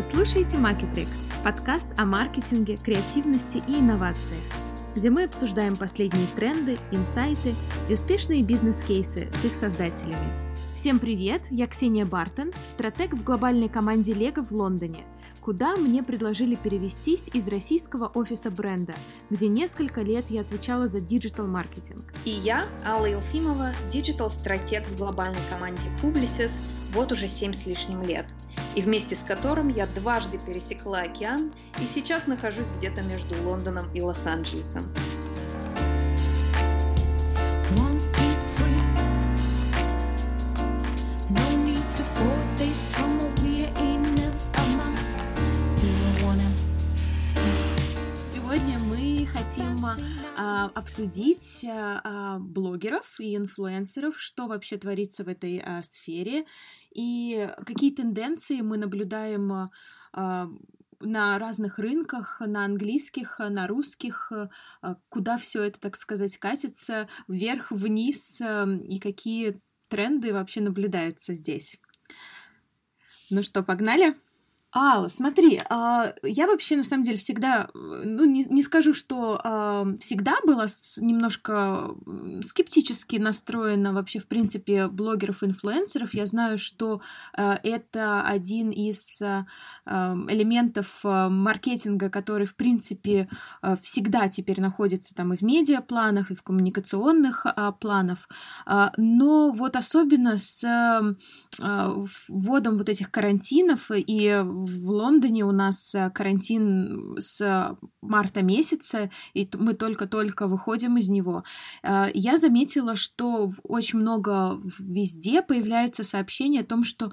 Вы слушаете Marketrix, подкаст о маркетинге, креативности и инновациях, где мы обсуждаем последние тренды, инсайты и успешные бизнес-кейсы с их создателями. Всем привет, я Ксения Бартон, стратег в глобальной команде Лего в Лондоне – куда мне предложили перевестись из российского офиса бренда, где несколько лет я отвечала за диджитал-маркетинг. И я, Алла Елфимова, диджитал-стратег в глобальной команде Publicis вот уже семь с лишним лет, и вместе с которым я дважды пересекла океан и сейчас нахожусь где-то между Лондоном и Лос-Анджелесом. а, обсудить а, а, блогеров и инфлюенсеров, что вообще творится в этой а, сфере и какие тенденции мы наблюдаем а, на разных рынках, на английских, на русских, а, куда все это, так сказать, катится вверх, вниз а, и какие тренды вообще наблюдаются здесь. Ну что, погнали? Алла, смотри, а, я вообще на самом деле всегда, ну не, не скажу, что а, всегда была немножко скептически настроена вообще в принципе блогеров-инфлюенсеров. Я знаю, что а, это один из элементов маркетинга, который в принципе всегда теперь находится там и в медиапланах, и в коммуникационных планах. Но вот особенно с вводом вот этих карантинов и в Лондоне у нас э, карантин с марта месяца, и мы только-только выходим из него. Э, я заметила, что очень много везде появляются сообщения о том, что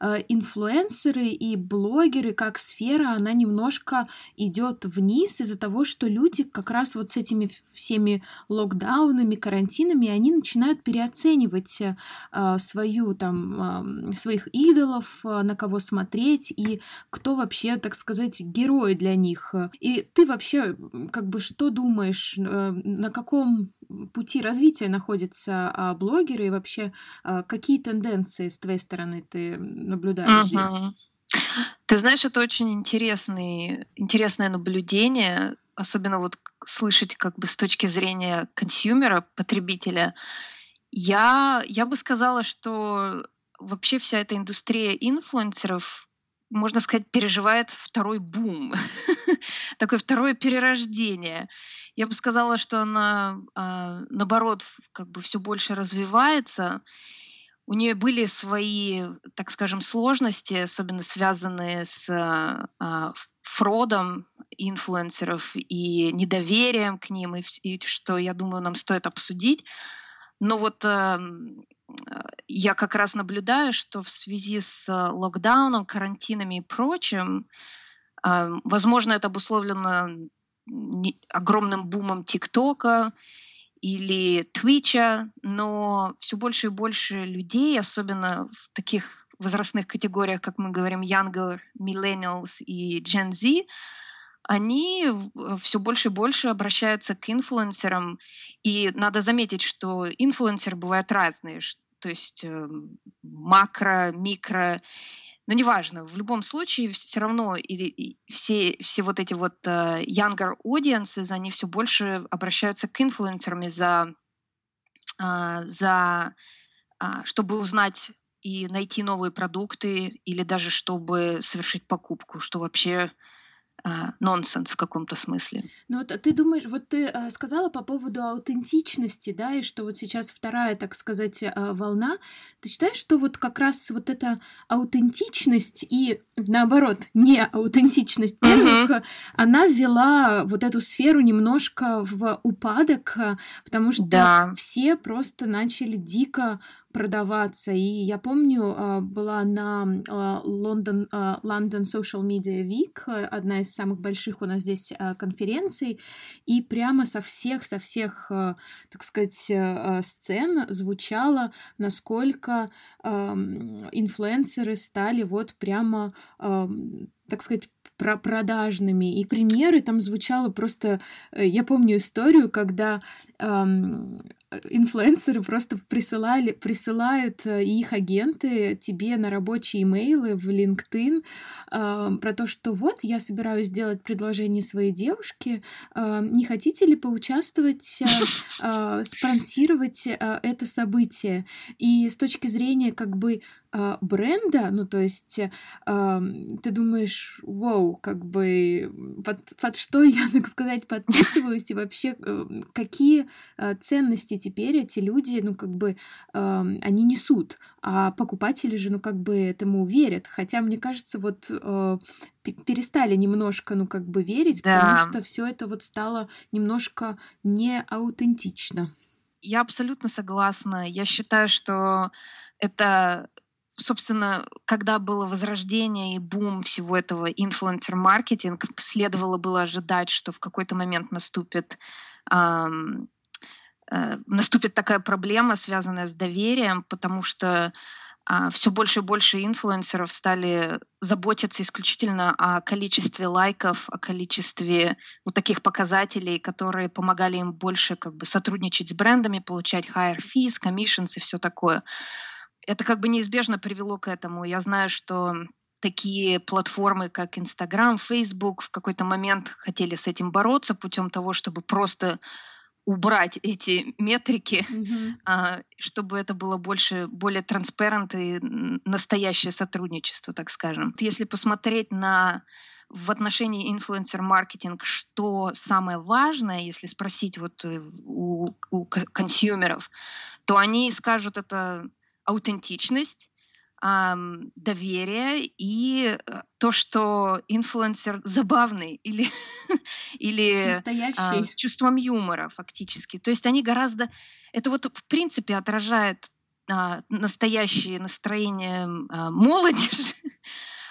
э, инфлюенсеры и блогеры как сфера, она немножко идет вниз из-за того, что люди как раз вот с этими всеми локдаунами, карантинами, они начинают переоценивать свою там своих идолов, на кого смотреть и кто вообще, так сказать, герой для них. И ты вообще, как бы, что думаешь, э, на каком пути развития находятся а, блогеры и вообще а, какие тенденции с твоей стороны ты наблюдаешь uh-huh. здесь? Ты знаешь, это очень интересный, интересное наблюдение, особенно вот слышать как бы с точки зрения консюмера, потребителя. Я, я бы сказала, что вообще вся эта индустрия инфлюенсеров можно сказать, переживает второй бум, такое второе перерождение. Я бы сказала, что она, а, наоборот, как бы все больше развивается. У нее были свои, так скажем, сложности, особенно связанные с а, фродом инфлюенсеров и недоверием к ним, и, и что, я думаю, нам стоит обсудить. Но вот эм, я как раз наблюдаю, что в связи с э, локдауном, карантинами и прочим, э, возможно, это обусловлено огромным бумом ТикТока или Твича, но все больше и больше людей, особенно в таких возрастных категориях, как мы говорим, Younger, Millennials и Gen Z, они все больше и больше обращаются к инфлюенсерам. И надо заметить, что инфлюенсеры бывают разные, то есть эм, макро, микро, но неважно, в любом случае все равно и, и все, все вот эти вот uh, younger audiences, они все больше обращаются к инфлюенсерам за, uh, за uh, чтобы узнать и найти новые продукты или даже чтобы совершить покупку, что вообще нонсенс в каком-то смысле. Ну вот ты думаешь, вот ты а, сказала по поводу аутентичности, да, и что вот сейчас вторая, так сказать, а, волна. Ты считаешь, что вот как раз вот эта аутентичность и наоборот не аутентичность первых, uh-huh. она ввела вот эту сферу немножко в упадок, потому что да. все просто начали дико продаваться. И я помню, а, была на London, а, London Social Media Week, одна из самых больших у нас здесь а, конференций, и прямо со всех, со всех, так сказать, сцен звучало, насколько инфлюенсеры стали вот прямо так сказать, про продажными. И примеры там звучало просто... Э, я помню историю, когда эм, инфлюенсеры просто присылали, присылают э, их агенты тебе на рабочие имейлы в LinkedIn э, про то, что вот я собираюсь сделать предложение своей девушке, э, не хотите ли поучаствовать, э, э, спонсировать э, это событие? И с точки зрения как бы э, бренда, ну то есть э, ты думаешь, вау, как бы под, под что я, так сказать, подписываюсь и вообще э, какие ценности теперь эти люди, ну, как бы, э, они несут, а покупатели же, ну, как бы этому верят. Хотя, мне кажется, вот э, перестали немножко, ну, как бы верить, да. потому что все это вот стало немножко неаутентично. Я абсолютно согласна. Я считаю, что это собственно, когда было возрождение и бум всего этого инфлюенсер-маркетинг, следовало было ожидать, что в какой-то момент наступит эм, Э, наступит такая проблема, связанная с доверием, потому что а, все больше и больше инфлюенсеров стали заботиться исключительно о количестве лайков, о количестве вот таких показателей, которые помогали им больше как бы сотрудничать с брендами, получать higher fees, commissions и все такое. Это как бы неизбежно привело к этому. Я знаю, что такие платформы, как Instagram, Facebook в какой-то момент хотели с этим бороться путем того, чтобы просто убрать эти метрики, mm-hmm. чтобы это было больше, более транспарент и настоящее сотрудничество, так скажем. Если посмотреть на в отношении инфлюенсер-маркетинг, что самое важное, если спросить вот э, у, у консюмеров, то они скажут это аутентичность, эм, доверие и э, то, что инфлюенсер забавный или, или э, с чувством юмора фактически. То есть они гораздо... Это вот в принципе отражает э, настоящее настроение э, молодежи,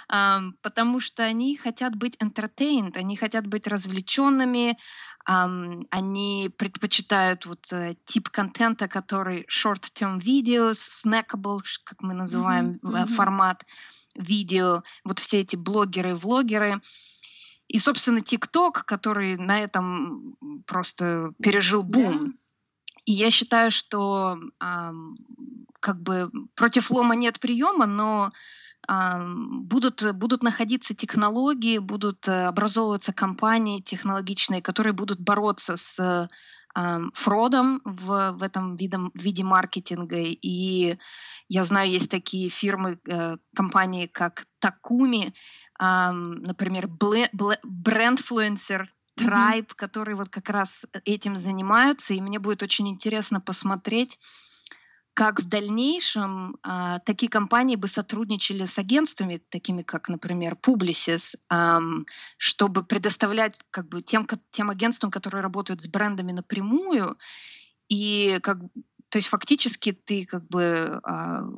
потому что они хотят быть entertained, они хотят быть развлеченными, они предпочитают вот э, тип контента, который short-term videos, snackable, как мы называем mm-hmm. формат видео, вот все эти блогеры, влогеры. И, собственно, TikTok, который на этом просто пережил бум. Yeah. И я считаю, что э, как бы против лома нет приема, но будут, будут находиться технологии, будут э, образовываться компании технологичные, которые будут бороться с фродом в, в этом видом, виде маркетинга. И я знаю, есть такие фирмы, э, компании, как Takumi, например, Brandfluencer, Tribe, mm-hmm. которые вот как раз этим занимаются. И мне будет очень интересно посмотреть, как в дальнейшем а, такие компании бы сотрудничали с агентствами, такими как, например, Publicis, ам, чтобы предоставлять как бы тем, тем агентствам, которые работают с брендами напрямую, и как, то есть фактически ты как бы а,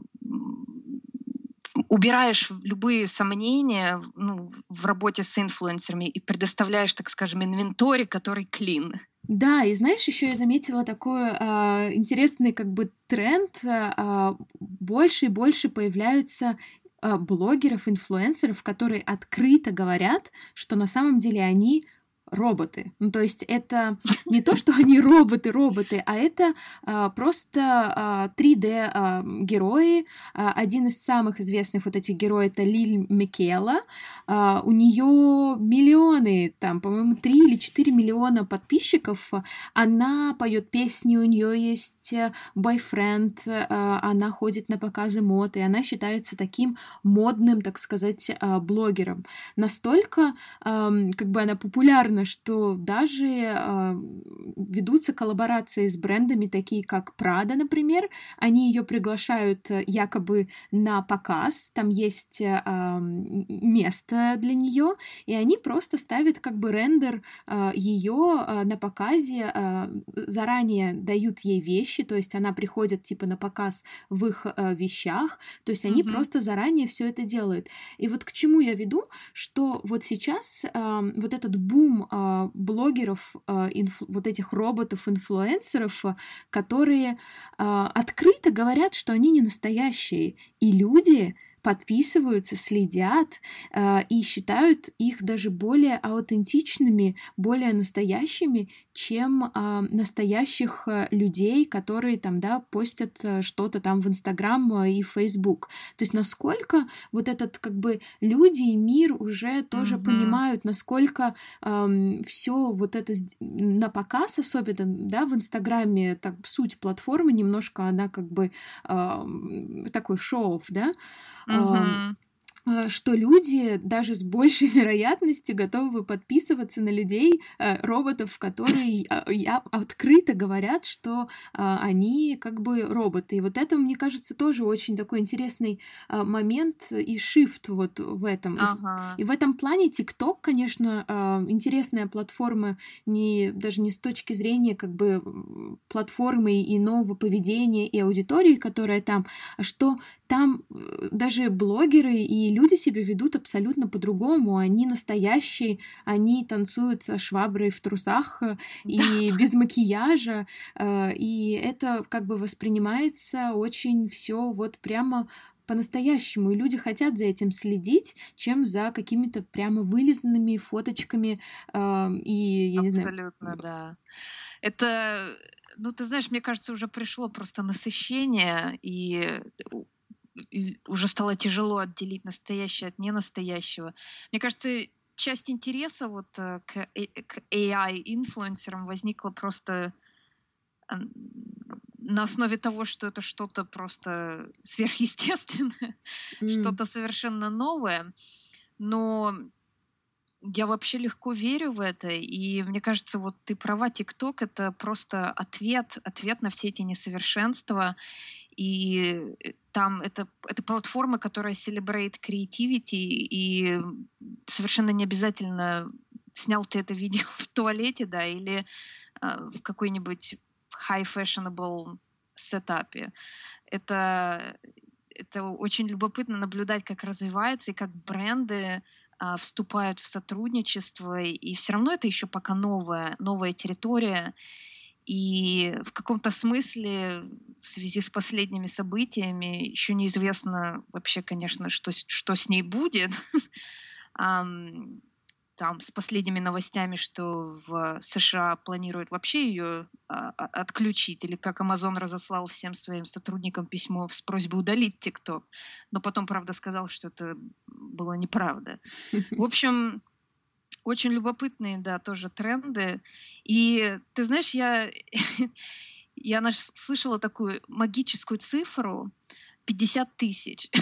убираешь любые сомнения ну, в работе с инфлюенсерами и предоставляешь, так скажем, инвентарь, который клин. Да, и знаешь, еще я заметила такой а, интересный как бы тренд. А, больше и больше появляются а, блогеров, инфлюенсеров, которые открыто говорят, что на самом деле они роботы. Ну, то есть это не то, что они роботы-роботы, а это а, просто а, 3D а. А, один из самых известных вот этих героев это Лиль Микела. А, у нее миллионы, там, по-моему, 3 или 4 миллиона подписчиков. Она поет песни, у нее есть бойфренд, а, она ходит на показы мод, и она считается таким модным, так сказать, а, блогером. Настолько, а, как бы она популярна забавно, что даже э, ведутся коллаборации с брендами, такие как Prada, например. Они ее приглашают э, якобы на показ, там есть э, место для нее, и они просто ставят как бы рендер э, ее э, на показе, э, заранее дают ей вещи, то есть она приходит типа на показ в их э, вещах, то есть они mm-hmm. просто заранее все это делают. И вот к чему я веду, что вот сейчас э, вот этот бум э, блогеров, э, инф, вот этих роботов-инфлюенсеров, э, которые э, открыто говорят, что они не настоящие. И люди подписываются, следят э, и считают их даже более аутентичными, более настоящими, чем э, настоящих людей, которые там, да, постят э, что-то там в Инстаграм э, и Фейсбук. То есть насколько вот этот как бы люди и мир уже тоже mm-hmm. понимают, насколько э, все вот это на показ, особенно, да, в Инстаграме, так суть платформы немножко она как бы э, такой шоу, да, Uh-huh. Э, что люди даже с большей вероятностью готовы подписываться на людей, э, роботов, которые а, открыто говорят, что а, они как бы роботы. И вот это, мне кажется, тоже очень такой интересный а, момент и шифт вот в этом. Ага. И в этом плане TikTok, конечно, интересная платформа не, даже не с точки зрения как бы платформы и нового поведения и аудитории, которая там, а что там э, даже блогеры и люди себя ведут абсолютно по-другому. Они настоящие, они танцуют со шваброй в трусах э, и без макияжа. Э, и это как бы воспринимается очень все вот прямо по-настоящему, и люди хотят за этим следить, чем за какими-то прямо вылизанными фоточками э, и я не знаю. Абсолютно, да. Это, ну ты знаешь, мне кажется, уже пришло просто насыщение и уже стало тяжело отделить настоящее от ненастоящего. Мне кажется, часть интереса вот э, к, э, к AI-инфлюенсерам возникла просто на основе того, что это что-то просто сверхъестественное, mm. что-то совершенно новое. Но я вообще легко верю в это, и мне кажется, вот ты права, ТикТок — это просто ответ, ответ на все эти несовершенства, и э, там это, это платформа, которая celebrate creativity, и совершенно не обязательно снял ты это видео в туалете, да, или э, в какой-нибудь high fashionable сетапе. Это, это очень любопытно наблюдать, как развивается и как бренды э, вступают в сотрудничество, и все равно это еще пока новая, новая территория, и в каком-то смысле в связи с последними событиями еще неизвестно вообще, конечно, что, что с ней будет. Там с последними новостями, что в США планируют вообще ее а, а, отключить, или как Amazon разослал всем своим сотрудникам письмо с просьбой удалить TikTok, но потом, правда, сказал, что это было неправда. В общем, очень любопытные, да, тоже тренды. И ты знаешь, я, я слышала такую магическую цифру 50 тысяч.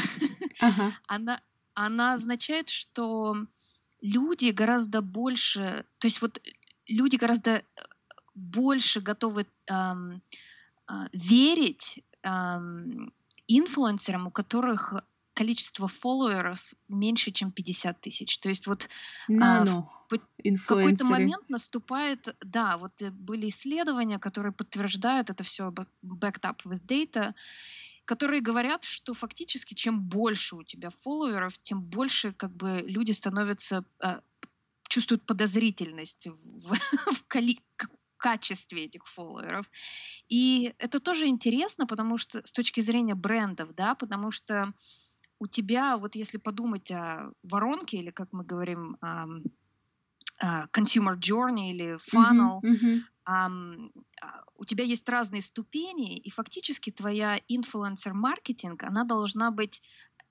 Ага. Она, она означает, что люди гораздо больше, то есть вот люди гораздо больше готовы эм, э, верить эм, инфлюенсерам, у которых количество фолловеров меньше, чем 50 тысяч. То есть вот Нано. А, в, в какой-то момент наступает, да, вот э, были исследования, которые подтверждают это все backed up with data, которые говорят, что фактически чем больше у тебя фолловеров, тем больше как бы люди становятся э, чувствуют подозрительность в, в, коли, качестве этих фолловеров. И это тоже интересно, потому что с точки зрения брендов, да, потому что у тебя, вот если подумать о воронке, или как мы говорим, um, uh, consumer journey или funnel, mm-hmm, Um, у тебя есть разные ступени, и фактически твоя инфлюенсер-маркетинг, она должна быть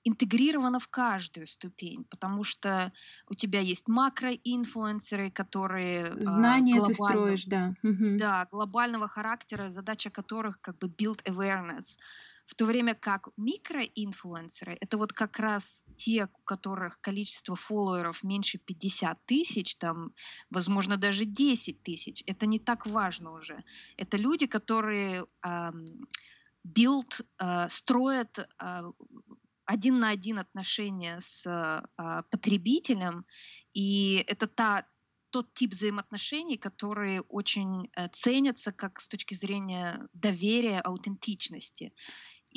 интегрирована в каждую ступень, потому что у тебя есть макроинфлюенсеры, которые... Знания ты строишь, да. Да, глобального характера, задача которых как бы build awareness. В то время как микроинфлюенсеры — это вот как раз те, у которых количество фолловеров меньше 50 тысяч, там, возможно, даже 10 тысяч. Это не так важно уже. Это люди, которые эм, build, э, строят э, один на один отношения с э, потребителем, и это та, тот тип взаимоотношений, которые очень э, ценятся как с точки зрения доверия, аутентичности.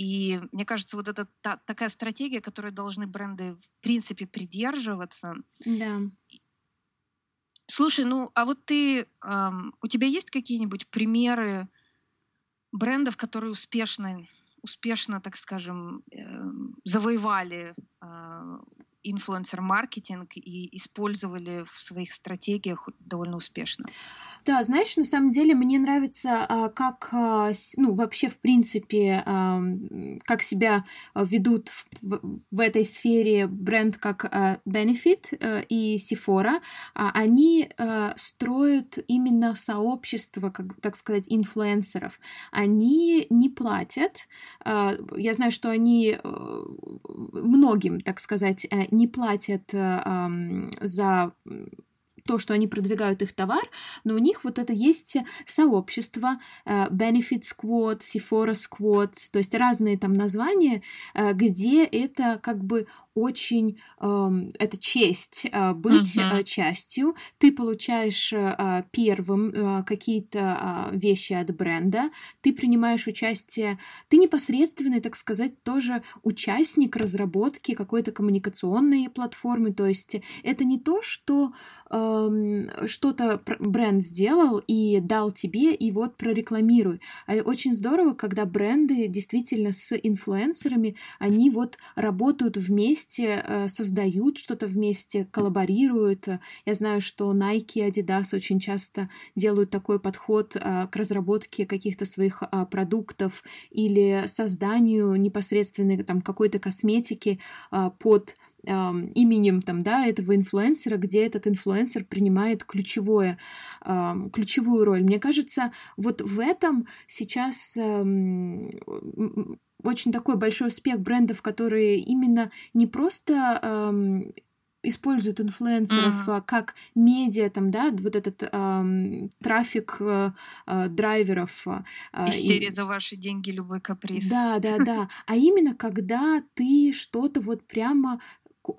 И мне кажется, вот это та, такая стратегия, которой должны бренды в принципе придерживаться. Да. Слушай, ну а вот ты, эм, у тебя есть какие-нибудь примеры брендов, которые успешно успешно, так скажем, эм, завоевали а, инфлюенсер-маркетинг и использовали в своих стратегиях довольно успешно. Да, знаешь, на самом деле мне нравится, а, как, а, ну, вообще, в принципе, как себя ведут в, в этой сфере бренд как Benefit э, и Sephora. Они э, строят именно сообщество, как, так сказать, инфлюенсеров. Они не платят. Я знаю, что они э, многим, так сказать, не платят э, за то, что они продвигают их товар, но у них вот это есть сообщество, э, Benefit Squad, Sephora Squad, то есть разные там названия, э, где это как бы очень, эм, это честь быть uh-huh. частью, ты получаешь первым какие-то вещи от бренда, ты принимаешь участие, ты непосредственный, так сказать, тоже участник разработки какой-то коммуникационной платформы, то есть это не то, что что-то бренд сделал и дал тебе, и вот прорекламируй. А очень здорово, когда бренды действительно с инфлюенсерами, они вот работают вместе, э, создают что-то вместе, коллаборируют. Я знаю, что Nike и Adidas очень часто делают такой подход а, к разработке каких-то своих а, продуктов или созданию непосредственной там какой-то косметики а, именем там, да, этого инфлюенсера, где этот инфлюенсер принимает ключевое, ключевую роль. Мне кажется, вот в этом сейчас очень такой большой успех брендов, которые именно не просто используют инфлюенсеров mm-hmm. как медиа, там, да, вот этот эм, трафик э, э, драйверов. Э, Из серии и... «За ваши деньги любой каприз». Да, да, да. А именно когда ты что-то вот прямо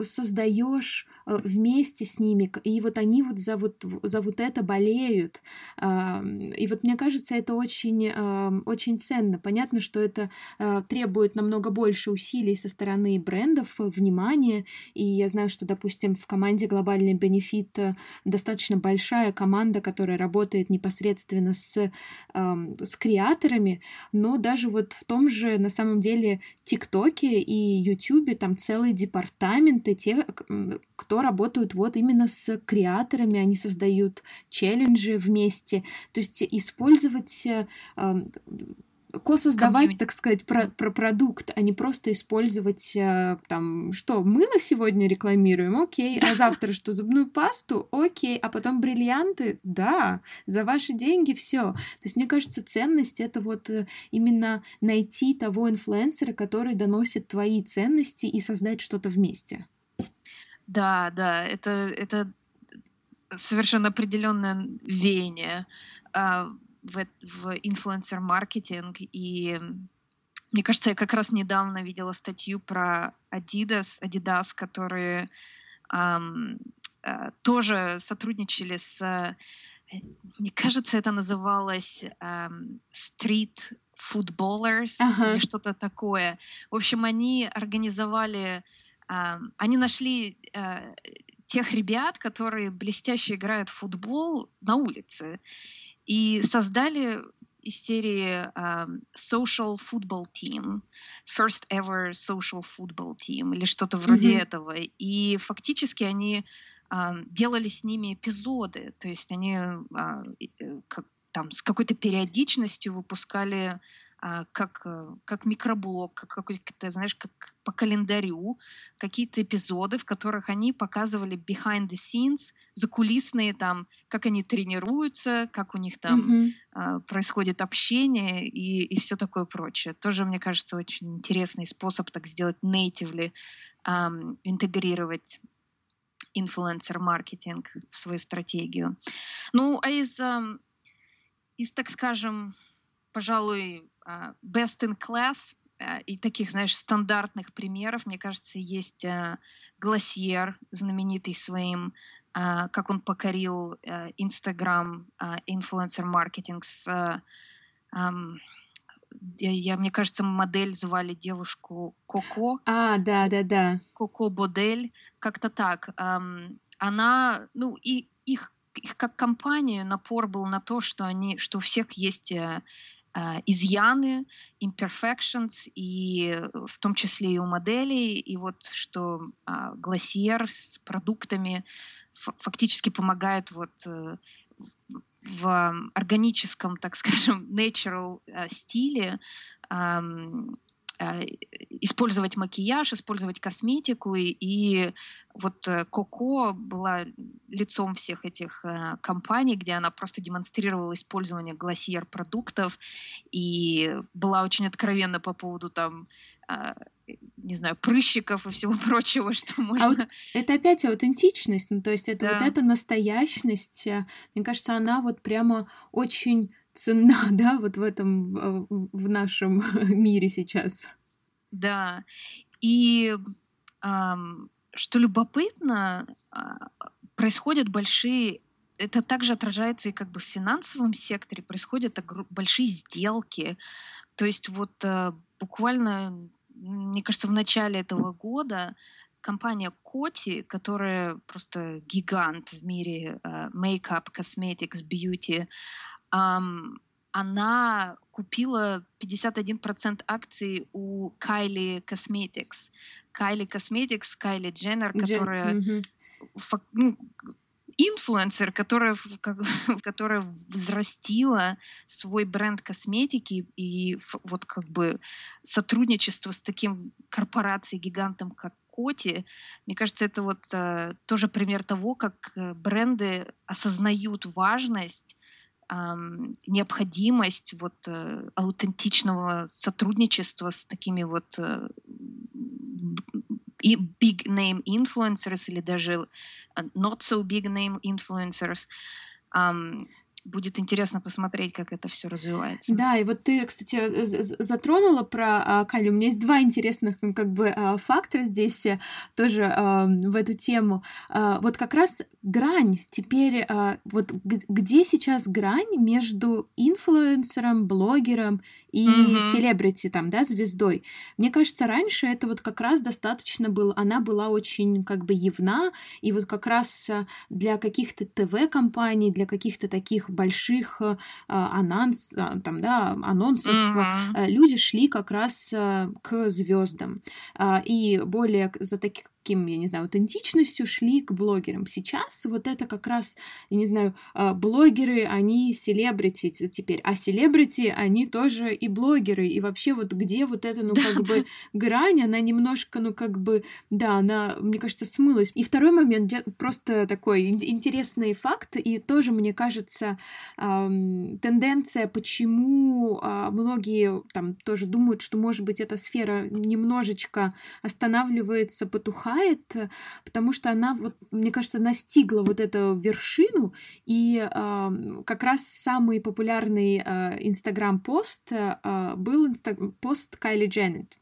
создаешь э, вместе с ними, и вот они вот за вот, за вот это болеют. И вот мне кажется, это очень, очень ценно. Понятно, что это э, требует намного больше усилий со стороны брендов, э, внимания, и я знаю, что, допустим, в команде «Глобальный бенефит» достаточно большая команда, которая работает непосредственно с, с креаторами, но даже вот в том же, на самом деле, TikTok е и Ютубе там целый департамент таленты, те, кто работают вот именно с креаторами, они создают челленджи вместе, то есть использовать э, ко-создавать, Community. так сказать, про, про продукт, а не просто использовать э, там, что, мы на сегодня рекламируем, окей, а завтра что, зубную пасту, окей, а потом бриллианты, да, за ваши деньги все. То есть мне кажется, ценность это вот э, именно найти того инфлюенсера, который доносит твои ценности и создать что-то вместе. Да, да, это, это совершенно определенное веяние. А, в, в инфлюенсер-маркетинг. И мне кажется, я как раз недавно видела статью про Adidas, Adidas, которые um, uh, тоже сотрудничали с, э, мне кажется, это называлось um, Street Footballers ага. или что-то такое. В общем, они организовали они нашли э, тех ребят, которые блестяще играют в футбол на улице, и создали из серии Social Football Team, First Ever Social Football Team или что-то вроде mm-hmm. этого. И фактически они делали с ними эпизоды, то есть они э, как, там с какой-то периодичностью выпускали как, э, как микроблог, как какой-то, знаешь, как по календарю, какие-то эпизоды, в которых они показывали behind the scenes, закулисные там, как они тренируются, как у них там mm-hmm. происходит общение и, и все такое прочее. Тоже, мне кажется, очень интересный способ так сделать natively, um, интегрировать инфлюенсер-маркетинг в свою стратегию. Ну, а из, из так скажем, пожалуй, а, best in class а, и таких, знаешь, стандартных примеров, мне кажется, есть Гласьер, знаменитый своим, а, как он покорил Инстаграм, инфлюенсер-маркетинг с я, я, мне кажется, модель звали девушку Коко. А, да, да, да. Коко Бодель, как-то так. Она, ну, и их, их как компания напор был на то, что они, что у всех есть э, а, изъяны, imperfections, и в том числе и у моделей, и вот что а, Глассиер с продуктами фактически помогает вот э, в органическом, так скажем, natural э, стиле использовать макияж, использовать косметику. И, и вот э, Коко была лицом всех этих э, компаний, где она просто демонстрировала использование глассиер продуктов и была очень откровенна по поводу там не знаю, прыщиков и всего прочего, что можно... А вот это опять аутентичность, ну, то есть это да. вот эта настоящность, мне кажется, она вот прямо очень ценна, да, вот в этом, в нашем мире сейчас. Да, и что любопытно, э, происходят большие, это также отражается и как бы в финансовом секторе, происходят большие сделки, то есть вот э, буквально, мне кажется, в начале этого года компания Коти, которая просто гигант в мире makeup, cosmetics, beauty, она купила 51% акций у Kylie Cosmetics. Kylie Cosmetics, Kylie Jenner, которая mm-hmm. ну, инфлюенсер, которая, которая взрастила свой бренд косметики и вот как бы сотрудничество с таким корпорацией гигантом, как Коти, мне кажется, это вот э, тоже пример того, как э, бренды осознают важность необходимость вот э, аутентичного сотрудничества с такими вот э, и big name influencers или даже э, not so big name influencers будет интересно посмотреть, как это все развивается. Да, и вот ты, кстати, затронула про а, Кали. У меня есть два интересных как бы а, фактора здесь э, тоже а, в эту тему. Вот как раз грань теперь, вот где сейчас грань между инфлюенсером, блогером и mm-hmm. селебрити, там, да, звездой. Мне кажется, раньше это вот как раз достаточно было, она была очень как бы явна, и вот как раз для каких-то ТВ-компаний, для каких-то таких больших э, анонс, а, там, да, анонсов mm-hmm. люди шли как раз э, к звездам. И более за таких таким, я не знаю, аутентичностью шли к блогерам. Сейчас вот это как раз, я не знаю, а, блогеры, они селебрити теперь, а селебрити, они тоже и блогеры. И вообще вот где вот эта, ну, как бы грань, она немножко, ну, как бы, да, она, мне кажется, смылась. И второй момент, просто такой интересный факт, и тоже, мне кажется, тенденция, почему а, многие там тоже думают, что, может быть, эта сфера немножечко останавливается, потухает, отдыхает, э, потому что она, вот, мне кажется, настигла вот эту вершину, и э, как раз самый популярный инстаграм-пост э, э, был инста пост Кайли Дженнет.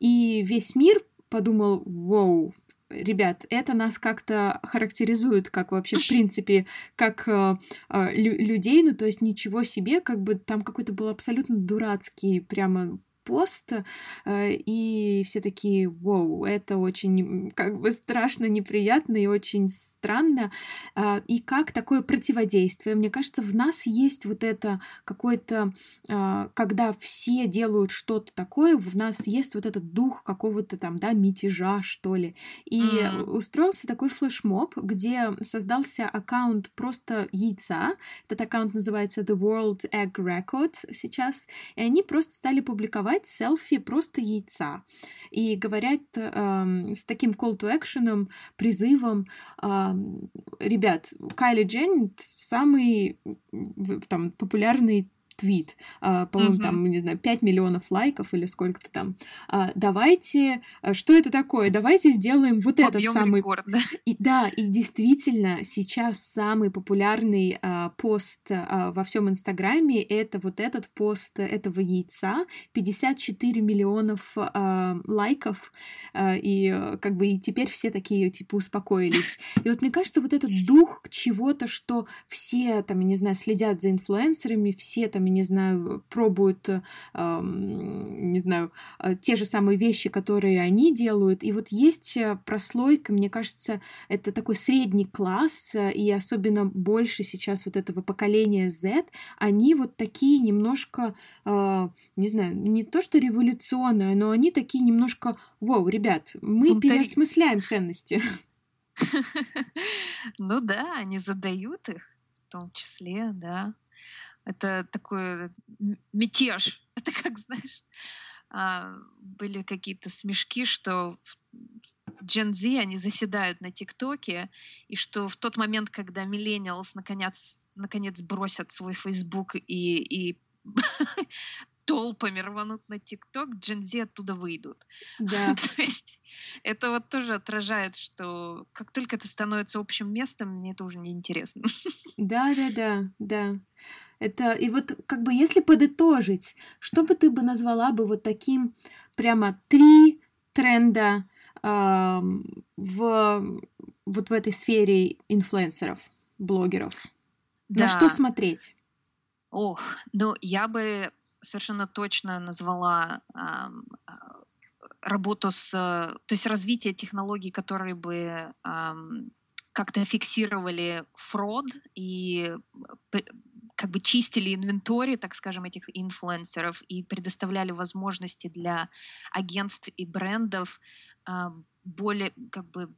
И весь мир подумал, вау, ребят, это нас как-то характеризует, как вообще, в принципе, как э, э, людей, ну, то есть ничего себе, как бы там какой-то был абсолютно дурацкий, прямо пост, э, и все такие, вау, это очень как бы страшно, неприятно и очень странно. А, и как такое противодействие? Мне кажется, в нас есть вот это какое-то, а, когда все делают что-то такое, в нас есть вот этот дух какого-то там, да, мятежа, что ли. И mm. устроился такой флешмоб, где создался аккаунт просто яйца. Этот аккаунт называется The World Egg Record сейчас. И они просто стали публиковать делать селфи просто яйца. И говорят э, с таким call to action, призывом, э, ребят, Кайли Дженнет самый там популярный твит, а, по-моему, mm-hmm. там, не знаю, 5 миллионов лайков или сколько-то там. А, давайте, а, что это такое? Давайте сделаем вот Объем этот самый... Рекорд, да? И, да, и действительно, сейчас самый популярный пост во всем Инстаграме это вот этот пост этого яйца, 54 миллионов лайков, и как бы и теперь все такие, типа, успокоились. И вот мне кажется, вот этот дух чего-то, что все, там, я не знаю, следят за инфлюенсерами, все там, которыми, не знаю, пробуют, э, не знаю, э, те же самые вещи, которые они делают. И вот есть э, прослойка, мне кажется, это такой средний класс, и особенно больше сейчас вот этого поколения Z, они вот такие немножко, не знаю, не то что революционные, но они такие немножко, вау, ребят, мы Бунтари. переосмысляем ценности. Ну да, они задают их в том числе, да. Это такой мятеж. Это как, знаешь, а, были какие-то смешки, что Gen Z, они заседают на ТикТоке, и что в тот момент, когда миллениалс наконец, наконец бросят свой Facebook и, и толпами рванут на ТикТок, Z оттуда выйдут. Да. То есть это вот тоже отражает, что как только это становится общим местом, мне это уже не интересно. Да, да, да, да. Это и вот как бы если подытожить, что бы ты бы назвала бы вот таким прямо три тренда э, в вот в этой сфере инфлюенсеров, блогеров? Да. На что смотреть? Ох, ну я бы совершенно точно назвала а, работу с, то есть развитие технологий, которые бы как-то фиксировали фрод и как бы чистили инвентарь, так скажем, этих инфлюенсеров и предоставляли возможности для агентств и брендов более как бы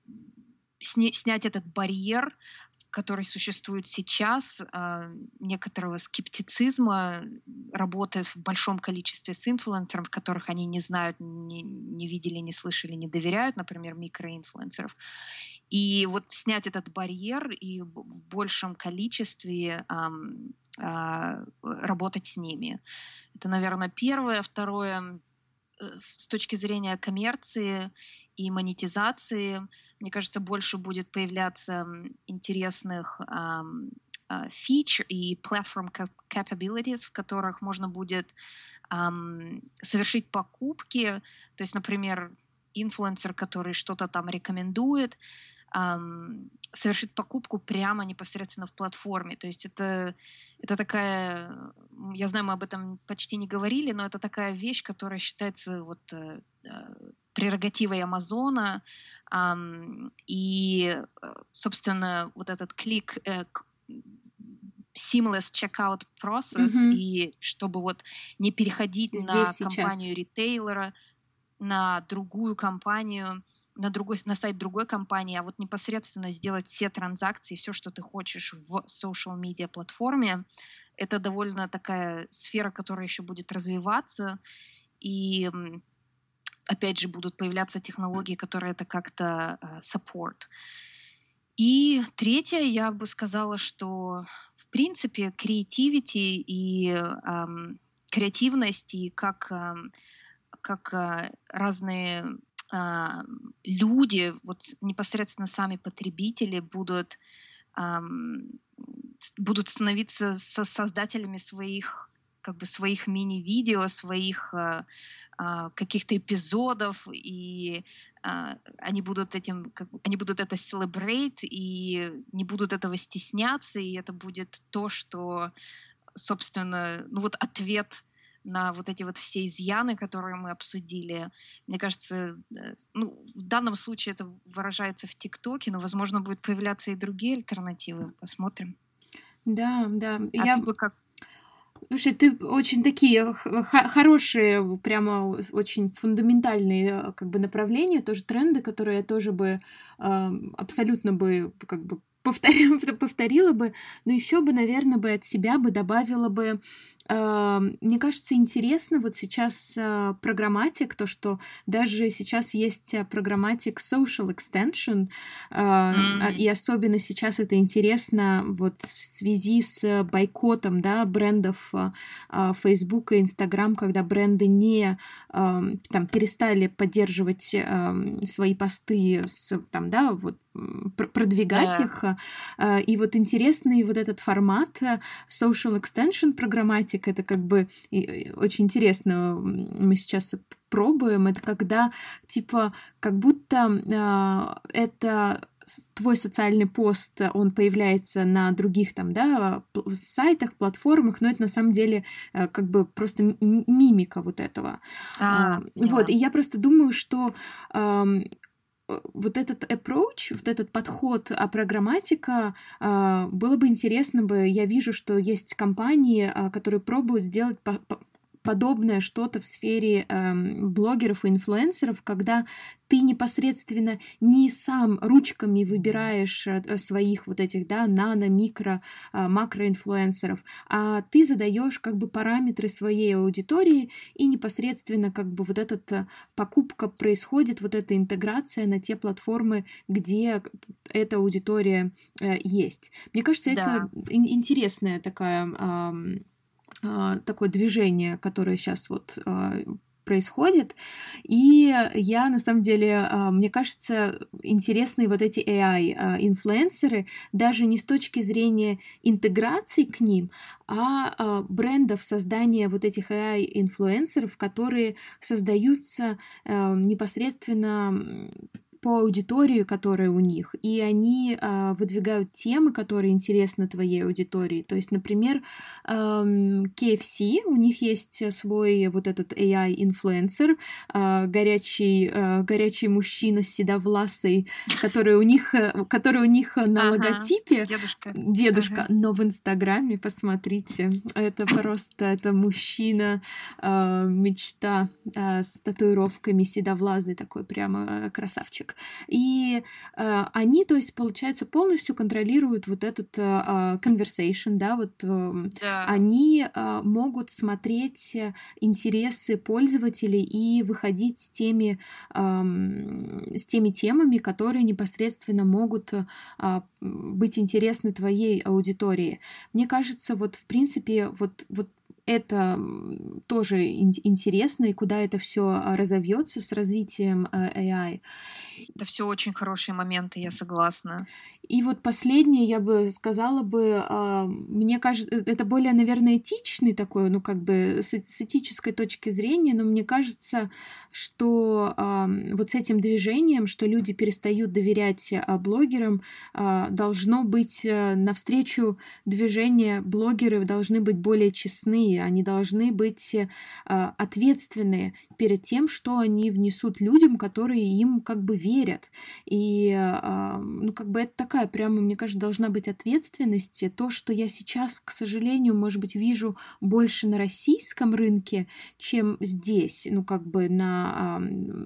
снять этот барьер который существует сейчас, а, некоторого скептицизма, работая в большом количестве с инфлюенсерами, которых они не знают, не, не видели, не слышали, не доверяют, например, микроинфлюенсеров. И вот снять этот барьер и в большем количестве а, работать с ними. Это, наверное, первое. Второе, э, с точки зрения коммерции и монетизации – мне кажется, больше будет появляться интересных а, фич и platform capabilities, в которых можно будет um, совершить покупки. То есть, например, инфлюенсер, который что-то там рекомендует, um, совершить покупку прямо непосредственно в платформе. То есть это, это такая, я знаю, мы об этом почти не говорили, но это такая вещь, которая считается вот э, э, прерогативой Амазона, и, э, собственно, вот этот клик э, seamless checkout process, mm-hmm. и чтобы вот не переходить Здесь на сейчас. компанию ритейлера, на другую компанию, на другой на сайт другой компании, а вот непосредственно сделать все транзакции, все, что ты хочешь в social media платформе, это довольно такая сфера, которая еще будет развиваться, и опять же, будут появляться технологии, которые это как-то uh, support. И третье, я бы сказала, что в принципе креативити и um, креативность и как, um, как uh, разные uh, люди, вот непосредственно сами потребители будут um, будут становиться со создателями своих как бы своих мини-видео, своих а, каких-то эпизодов, и а, они будут этим, они будут это celebrate, и не будут этого стесняться, и это будет то, что, собственно, ну вот ответ на вот эти вот все изъяны, которые мы обсудили. Мне кажется, э, ну, в данном случае это выражается в ТикТоке, но, возможно, будут появляться и другие альтернативы. Посмотрим. Да, да. А я... ты бы как Слушай, ты очень такие хорошие, прямо очень фундаментальные как бы направления, тоже тренды, которые я тоже бы э, абсолютно бы как бы повторила, повторила бы, но еще бы, наверное, бы от себя бы добавила бы мне кажется, интересно вот сейчас а, программатик, то, что даже сейчас есть а, программатик Social Extension, mm-hmm. и особенно сейчас это интересно вот в связи с бойкотом, да, брендов Facebook и Instagram, когда бренды не там перестали поддерживать свои посты с, там, да, вот продвигать yeah. их. И вот интересный вот этот формат social extension программатик, практика, это как бы очень интересно, мы сейчас пробуем, это когда типа как будто э, это твой социальный пост, он появляется на других там, да, сайтах, платформах, но это на самом деле э, как бы просто мимика вот этого. А, вот, и я просто думаю, что вот этот approach, вот этот подход а программатика, а, было бы интересно бы, я вижу, что есть компании, а, которые пробуют сделать подобное что-то в сфере э, блогеров и инфлюенсеров, когда ты непосредственно не сам ручками выбираешь э, своих вот этих, да, нано, микро, э, макроинфлюенсеров, а ты задаешь как бы параметры своей аудитории и непосредственно как бы вот эта э, покупка происходит, вот эта интеграция на те платформы, где эта аудитория э, есть. Мне кажется, да. это интересная такая такое движение, которое сейчас вот а, происходит. И я, на самом деле, а, мне кажется, интересные вот эти AI-инфлюенсеры даже не с точки зрения интеграции к ним, а брендов создания вот этих AI-инфлюенсеров, которые создаются непосредственно по аудитории, которая у них, и они э, выдвигают темы, которые интересны твоей аудитории. То есть, например, э, KFC, у них есть свой вот этот AI-инфлюенсер, э, горячий, э, горячий мужчина с седовласой, который у них, который у них на ага, логотипе. Дедушка. Дедушка. Ага. Но в Инстаграме, посмотрите, это просто, это мужчина, э, мечта э, с татуировками седовлазый, такой прямо красавчик рынок. И э, они, то есть, получается, полностью контролируют вот этот э, а, conversation, да, вот э, да. они э, могут смотреть интересы пользователей и выходить с теми, э, с теми темами, которые непосредственно могут э, быть интересны твоей аудитории. Мне кажется, вот в принципе, вот, вот это тоже интересно, и куда это все а, разовьется с развитием э, AI. Это все очень хорошие моменты, я согласна. И вот последнее, я бы сказала бы, а, мне кажется, э, это более, наверное, этичный такой, ну, как бы с этической точки зрения, но мне кажется, что вот с этим движением, что люди перестают доверять а, блогерам, должно быть э, навстречу движения блогеры должны быть более честны, они должны быть э, ответственны перед тем, что они внесут людям, которые им как бы верят. И, э, ну, как бы это такая прямо, мне кажется, должна быть ответственность. То, что я сейчас, к сожалению, может быть, вижу больше на российском рынке, чем здесь, ну, как бы на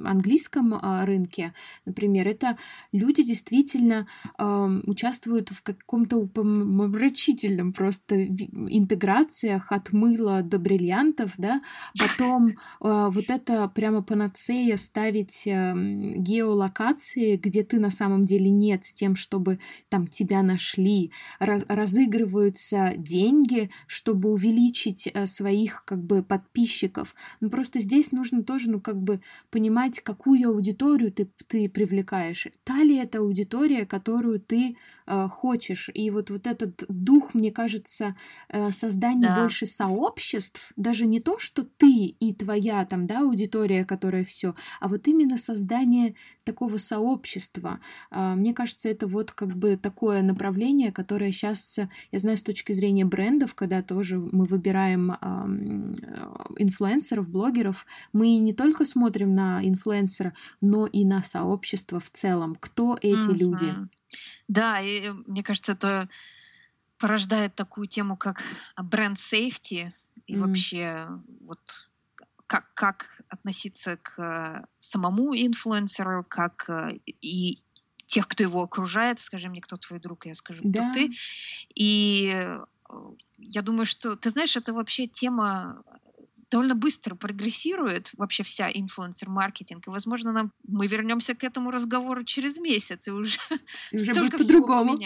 английском а, рынке, например, это люди действительно участвуют в каком-то упомрачительном просто интеграциях от мыла мыла до бриллиантов, да, потом э, вот это прямо панацея ставить э, геолокации, где ты на самом деле нет, с тем, чтобы там тебя нашли, раз, разыгрываются деньги, чтобы увеличить э, своих как бы подписчиков. Ну просто здесь нужно тоже, ну как бы понимать, какую аудиторию ты, ты привлекаешь. Та ли это аудитория, которую ты э, хочешь. И вот, вот этот дух, мне кажется, э, создание да. больше сообществ, обществ, даже не то, что ты и твоя там, да, аудитория, которая все, а вот именно создание такого сообщества. А, мне кажется, это вот как бы такое направление, которое сейчас, я знаю, с точки зрения брендов, когда тоже мы выбираем инфлюенсеров, блогеров, мы не только смотрим на инфлюенсера, но и на сообщество в целом. Кто эти mm-hmm. люди? Да, и мне кажется, это порождает такую тему, как бренд сейфти, и mm. вообще вот как, как относиться к самому инфлюенсеру, как э, и тех, кто его окружает, скажи мне, кто твой друг, я скажу, да. кто ты. И э, я думаю, что, ты знаешь, это вообще тема довольно быстро прогрессирует вообще вся инфлюенсер-маркетинг. И, возможно, нам, мы вернемся к этому разговору через месяц, и уже, уже будет по-другому.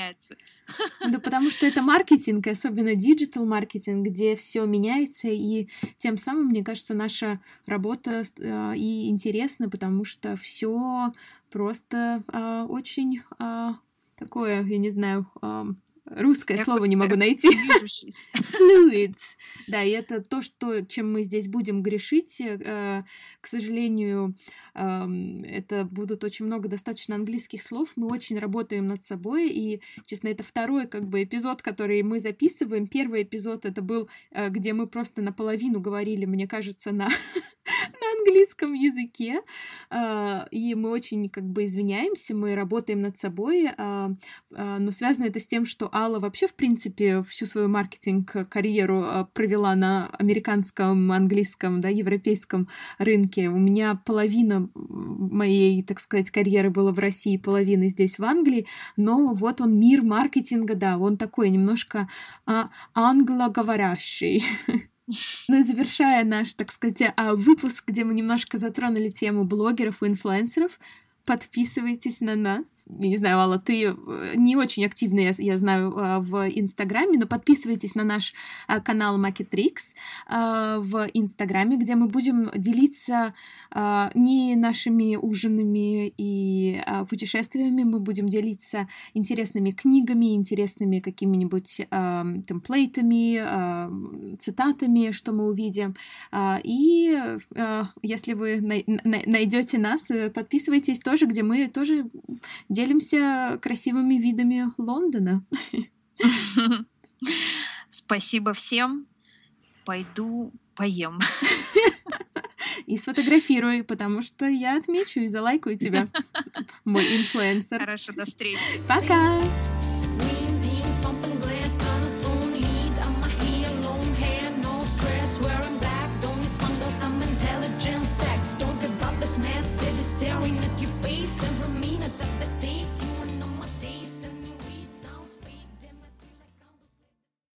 Да потому что это маркетинг, особенно диджитал маркетинг, где все меняется, и тем самым, мне кажется, наша работа э, и интересна, потому что все просто э, очень э, такое, я не знаю, русское я слово не могу найти. Fluid. Да, и это то, что, чем мы здесь будем грешить. Э, к сожалению, это будут очень много достаточно английских слов. Мы очень работаем над собой, и, честно, это второй как бы эпизод, который мы записываем. Первый эпизод это был, э, где мы просто наполовину говорили, мне кажется, на на английском языке, а, и мы очень как бы извиняемся, мы работаем над собой, а, а, но связано это с тем, что Алла вообще, в принципе, всю свою маркетинг-карьеру провела на американском, английском, да, европейском рынке. У меня половина моей, так сказать, карьеры была в России, половина здесь в Англии, но вот он мир маркетинга, да, он такой немножко англоговорящий. Ну и завершая наш, так сказать, а, выпуск, где мы немножко затронули тему блогеров и инфлюенсеров, подписывайтесь на нас. Я не знаю, Алла, ты э, не очень активна, я, я знаю, а, в Инстаграме, но подписывайтесь на наш а, канал Marketrix в Инстаграме, где мы будем делиться не нашими ужинами и путешествиями, мы будем делиться интересными книгами, интересными какими-нибудь темплейтами, цитатами, что мы увидим. И если вы найдете нас, э, подписывайтесь тоже тоже, где мы тоже делимся красивыми видами Лондона. Спасибо всем. Пойду поем. И сфотографирую, потому что я отмечу и залайкаю тебя, мой инфлюенсер. Хорошо, до встречи. Пока!